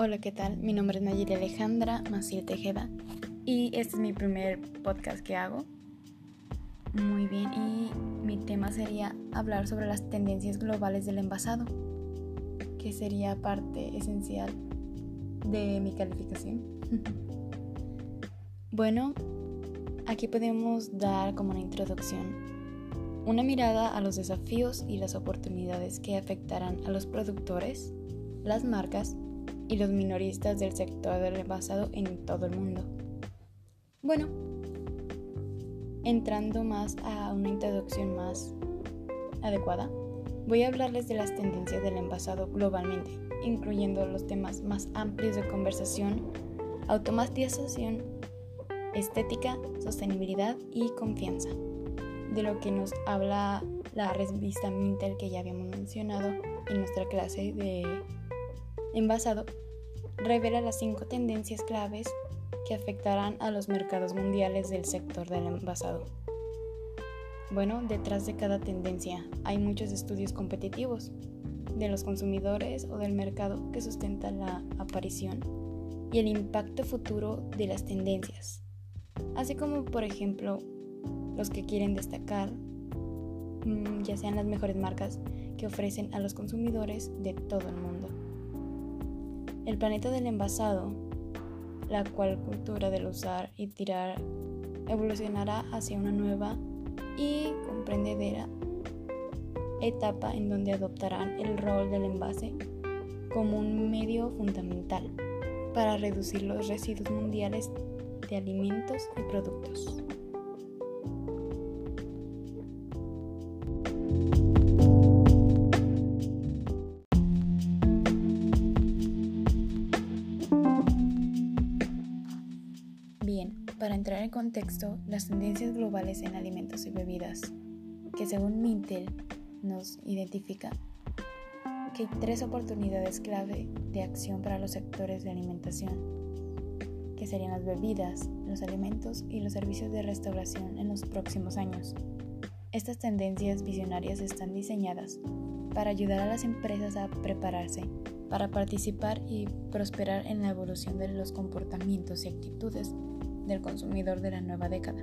Hola, ¿qué tal? Mi nombre es Nayeli Alejandra Maciel Tejeda y este es mi primer podcast que hago. Muy bien, y mi tema sería hablar sobre las tendencias globales del envasado, que sería parte esencial de mi calificación. bueno, aquí podemos dar como una introducción una mirada a los desafíos y las oportunidades que afectarán a los productores, las marcas y los minoristas del sector envasado en todo el mundo. Bueno, entrando más a una introducción más adecuada, voy a hablarles de las tendencias del envasado globalmente, incluyendo los temas más amplios de conversación, automatización, estética, sostenibilidad y confianza, de lo que nos habla la revista Mintel que ya habíamos mencionado en nuestra clase de envasado revela las cinco tendencias claves que afectarán a los mercados mundiales del sector del envasado. Bueno, detrás de cada tendencia hay muchos estudios competitivos de los consumidores o del mercado que sustentan la aparición y el impacto futuro de las tendencias, así como por ejemplo los que quieren destacar, mm, ya sean las mejores marcas que ofrecen a los consumidores de todo el mundo. El planeta del envasado, la cual cultura del usar y tirar evolucionará hacia una nueva y comprendedera etapa en donde adoptarán el rol del envase como un medio fundamental para reducir los residuos mundiales de alimentos y productos. Contexto, las tendencias globales en alimentos y bebidas, que según Mintel nos identifica que hay tres oportunidades clave de acción para los sectores de alimentación, que serían las bebidas, los alimentos y los servicios de restauración en los próximos años. Estas tendencias visionarias están diseñadas para ayudar a las empresas a prepararse para participar y prosperar en la evolución de los comportamientos y actitudes del consumidor de la nueva década.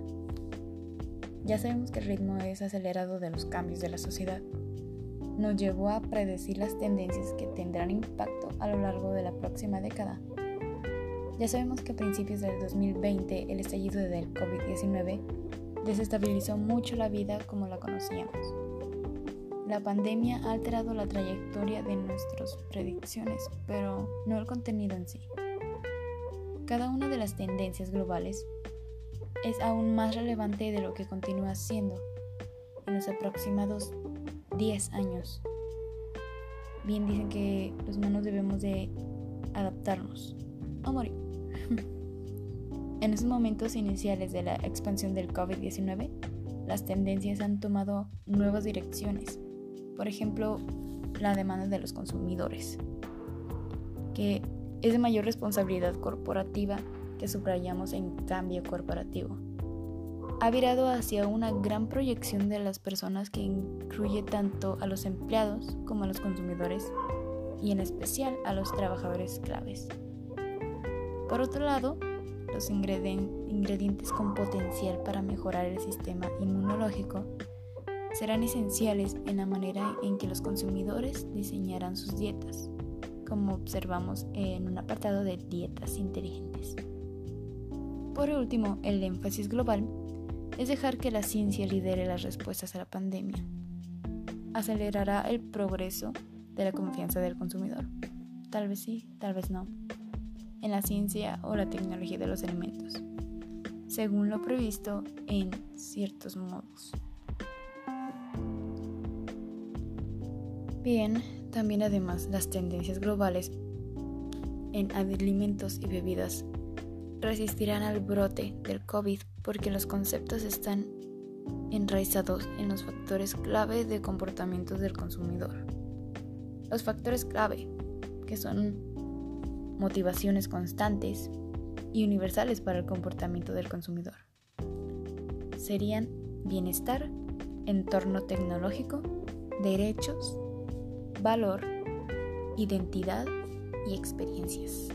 Ya sabemos que el ritmo es acelerado de los cambios de la sociedad. Nos llevó a predecir las tendencias que tendrán impacto a lo largo de la próxima década. Ya sabemos que a principios del 2020 el estallido del COVID-19 desestabilizó mucho la vida como la conocíamos. La pandemia ha alterado la trayectoria de nuestras predicciones, pero no el contenido en sí. Cada una de las tendencias globales es aún más relevante de lo que continúa siendo en los aproximados 10 años. Bien dicen que los humanos debemos de adaptarnos o morir. en esos momentos iniciales de la expansión del COVID-19, las tendencias han tomado nuevas direcciones. Por ejemplo, la demanda de los consumidores, que es de mayor responsabilidad corporativa que subrayamos en cambio corporativo. Ha virado hacia una gran proyección de las personas que incluye tanto a los empleados como a los consumidores y en especial a los trabajadores claves. Por otro lado, los ingredientes con potencial para mejorar el sistema inmunológico serán esenciales en la manera en que los consumidores diseñarán sus dietas como observamos en un apartado de dietas inteligentes. Por último, el énfasis global es dejar que la ciencia lidere las respuestas a la pandemia. Acelerará el progreso de la confianza del consumidor. Tal vez sí, tal vez no. En la ciencia o la tecnología de los alimentos. Según lo previsto en ciertos modos. Bien, también además las tendencias globales en alimentos y bebidas resistirán al brote del COVID porque los conceptos están enraizados en los factores clave de comportamiento del consumidor. Los factores clave, que son motivaciones constantes y universales para el comportamiento del consumidor, serían bienestar, entorno tecnológico, derechos, valor, identidad y experiencias.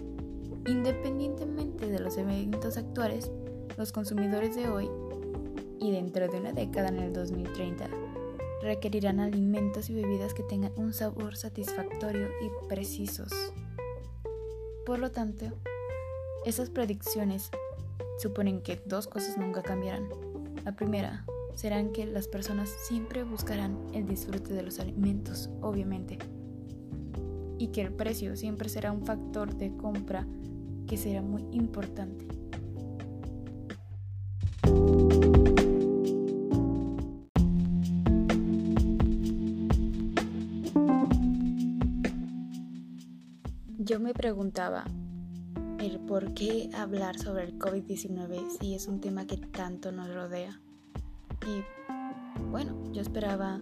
Independientemente de los eventos actuales, los consumidores de hoy y dentro de una década en el 2030 requerirán alimentos y bebidas que tengan un sabor satisfactorio y precisos. Por lo tanto, esas predicciones suponen que dos cosas nunca cambiarán. La primera serán que las personas siempre buscarán el disfrute de los alimentos, obviamente, y que el precio siempre será un factor de compra que será muy importante. Yo me preguntaba el por qué hablar sobre el COVID-19 si es un tema que tanto nos rodea. Y bueno, yo esperaba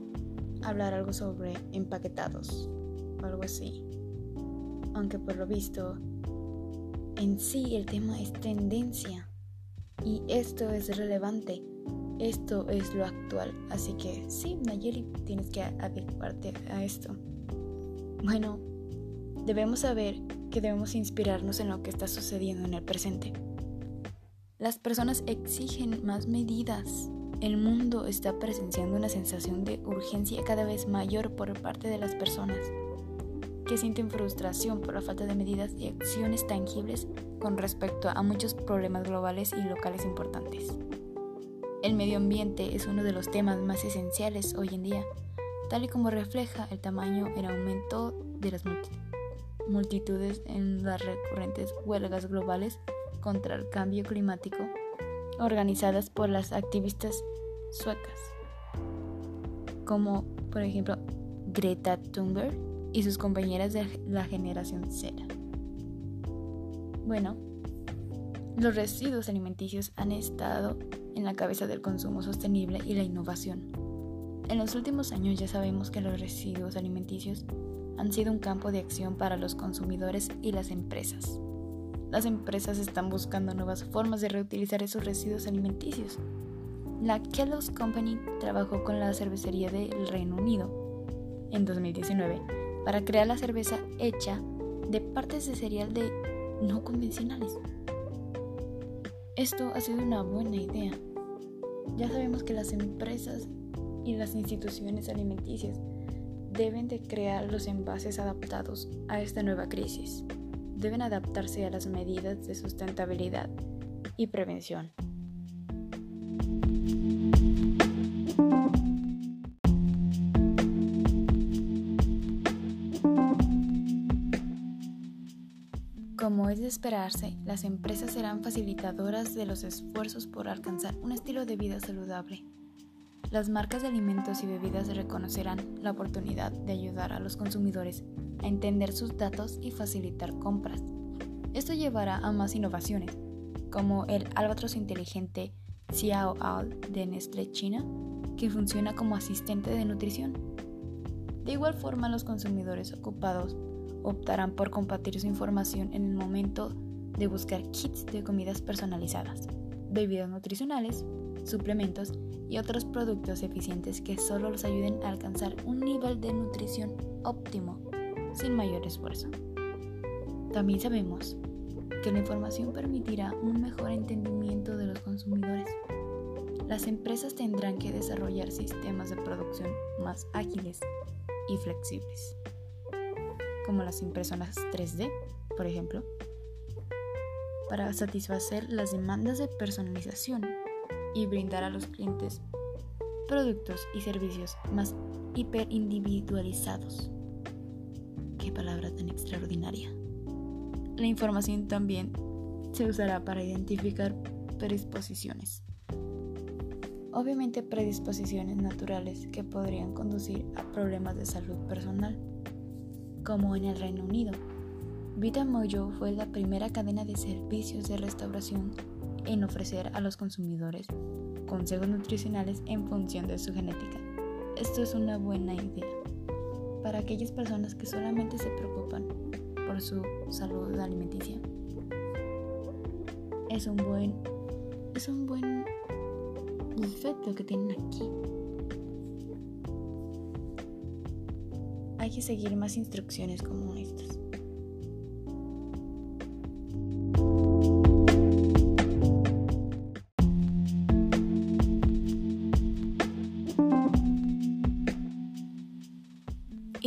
hablar algo sobre empaquetados o algo así. Aunque por lo visto, en sí el tema es tendencia. Y esto es relevante. Esto es lo actual. Así que sí, Nayeli, tienes que adecuarte a esto. Bueno, debemos saber que debemos inspirarnos en lo que está sucediendo en el presente. Las personas exigen más medidas. El mundo está presenciando una sensación de urgencia cada vez mayor por parte de las personas, que sienten frustración por la falta de medidas y acciones tangibles con respecto a muchos problemas globales y locales importantes. El medio ambiente es uno de los temas más esenciales hoy en día, tal y como refleja el tamaño en aumento de las multitudes en las recurrentes huelgas globales contra el cambio climático organizadas por las activistas suecas, como por ejemplo Greta Thunberg y sus compañeras de la generación Z. Bueno, los residuos alimenticios han estado en la cabeza del consumo sostenible y la innovación. En los últimos años ya sabemos que los residuos alimenticios han sido un campo de acción para los consumidores y las empresas. Las empresas están buscando nuevas formas de reutilizar esos residuos alimenticios. La Kellogg's Company trabajó con la cervecería del Reino Unido en 2019 para crear la cerveza hecha de partes de cereal de no convencionales. Esto ha sido una buena idea. Ya sabemos que las empresas y las instituciones alimenticias deben de crear los envases adaptados a esta nueva crisis. Deben adaptarse a las medidas de sustentabilidad y prevención. Como es de esperarse, las empresas serán facilitadoras de los esfuerzos por alcanzar un estilo de vida saludable. Las marcas de alimentos y bebidas reconocerán la oportunidad de ayudar a los consumidores a entender sus datos y facilitar compras. Esto llevará a más innovaciones, como el albatros inteligente Xiao Al de Nestlé China, que funciona como asistente de nutrición. De igual forma, los consumidores ocupados optarán por compartir su información en el momento de buscar kits de comidas personalizadas, bebidas nutricionales, suplementos y otros productos eficientes que solo los ayuden a alcanzar un nivel de nutrición óptimo sin mayor esfuerzo. También sabemos que la información permitirá un mejor entendimiento de los consumidores. Las empresas tendrán que desarrollar sistemas de producción más ágiles y flexibles, como las impresoras 3D, por ejemplo, para satisfacer las demandas de personalización y brindar a los clientes productos y servicios más hiperindividualizados. Palabra tan extraordinaria. La información también se usará para identificar predisposiciones. Obviamente predisposiciones naturales que podrían conducir a problemas de salud personal, como en el Reino Unido. Vita Mojo fue la primera cadena de servicios de restauración en ofrecer a los consumidores consejos nutricionales en función de su genética. Esto es una buena idea para aquellas personas que solamente se preocupan por su salud alimenticia. Es un buen es un buen efecto que tienen aquí. Hay que seguir más instrucciones como estas.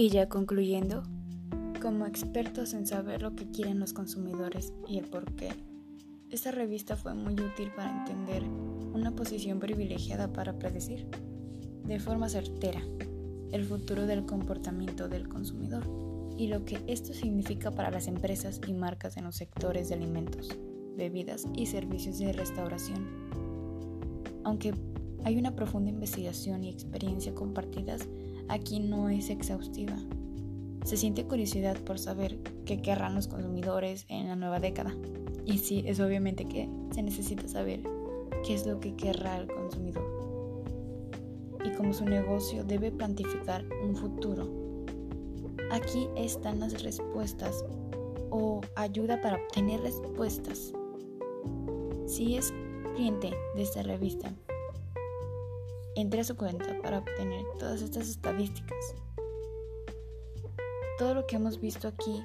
Y ya concluyendo, como expertos en saber lo que quieren los consumidores y el por qué, esta revista fue muy útil para entender una posición privilegiada para predecir, de forma certera, el futuro del comportamiento del consumidor y lo que esto significa para las empresas y marcas en los sectores de alimentos, bebidas y servicios de restauración. Aunque hay una profunda investigación y experiencia compartidas, aquí no es exhaustiva. Se siente curiosidad por saber qué querrán los consumidores en la nueva década. Y sí, es obviamente que se necesita saber qué es lo que querrá el consumidor. Y cómo su negocio debe plantificar un futuro. Aquí están las respuestas o ayuda para obtener respuestas. Si es cliente de esta revista, entre a su cuenta para obtener todas estas estadísticas. Todo lo que hemos visto aquí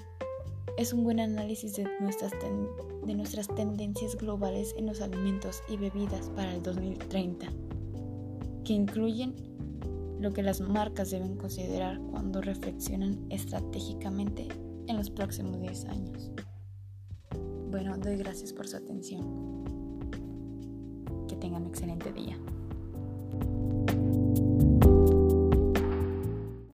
es un buen análisis de nuestras, de nuestras tendencias globales en los alimentos y bebidas para el 2030, que incluyen lo que las marcas deben considerar cuando reflexionan estratégicamente en los próximos 10 años. Bueno, doy gracias por su atención. Que tengan un excelente día.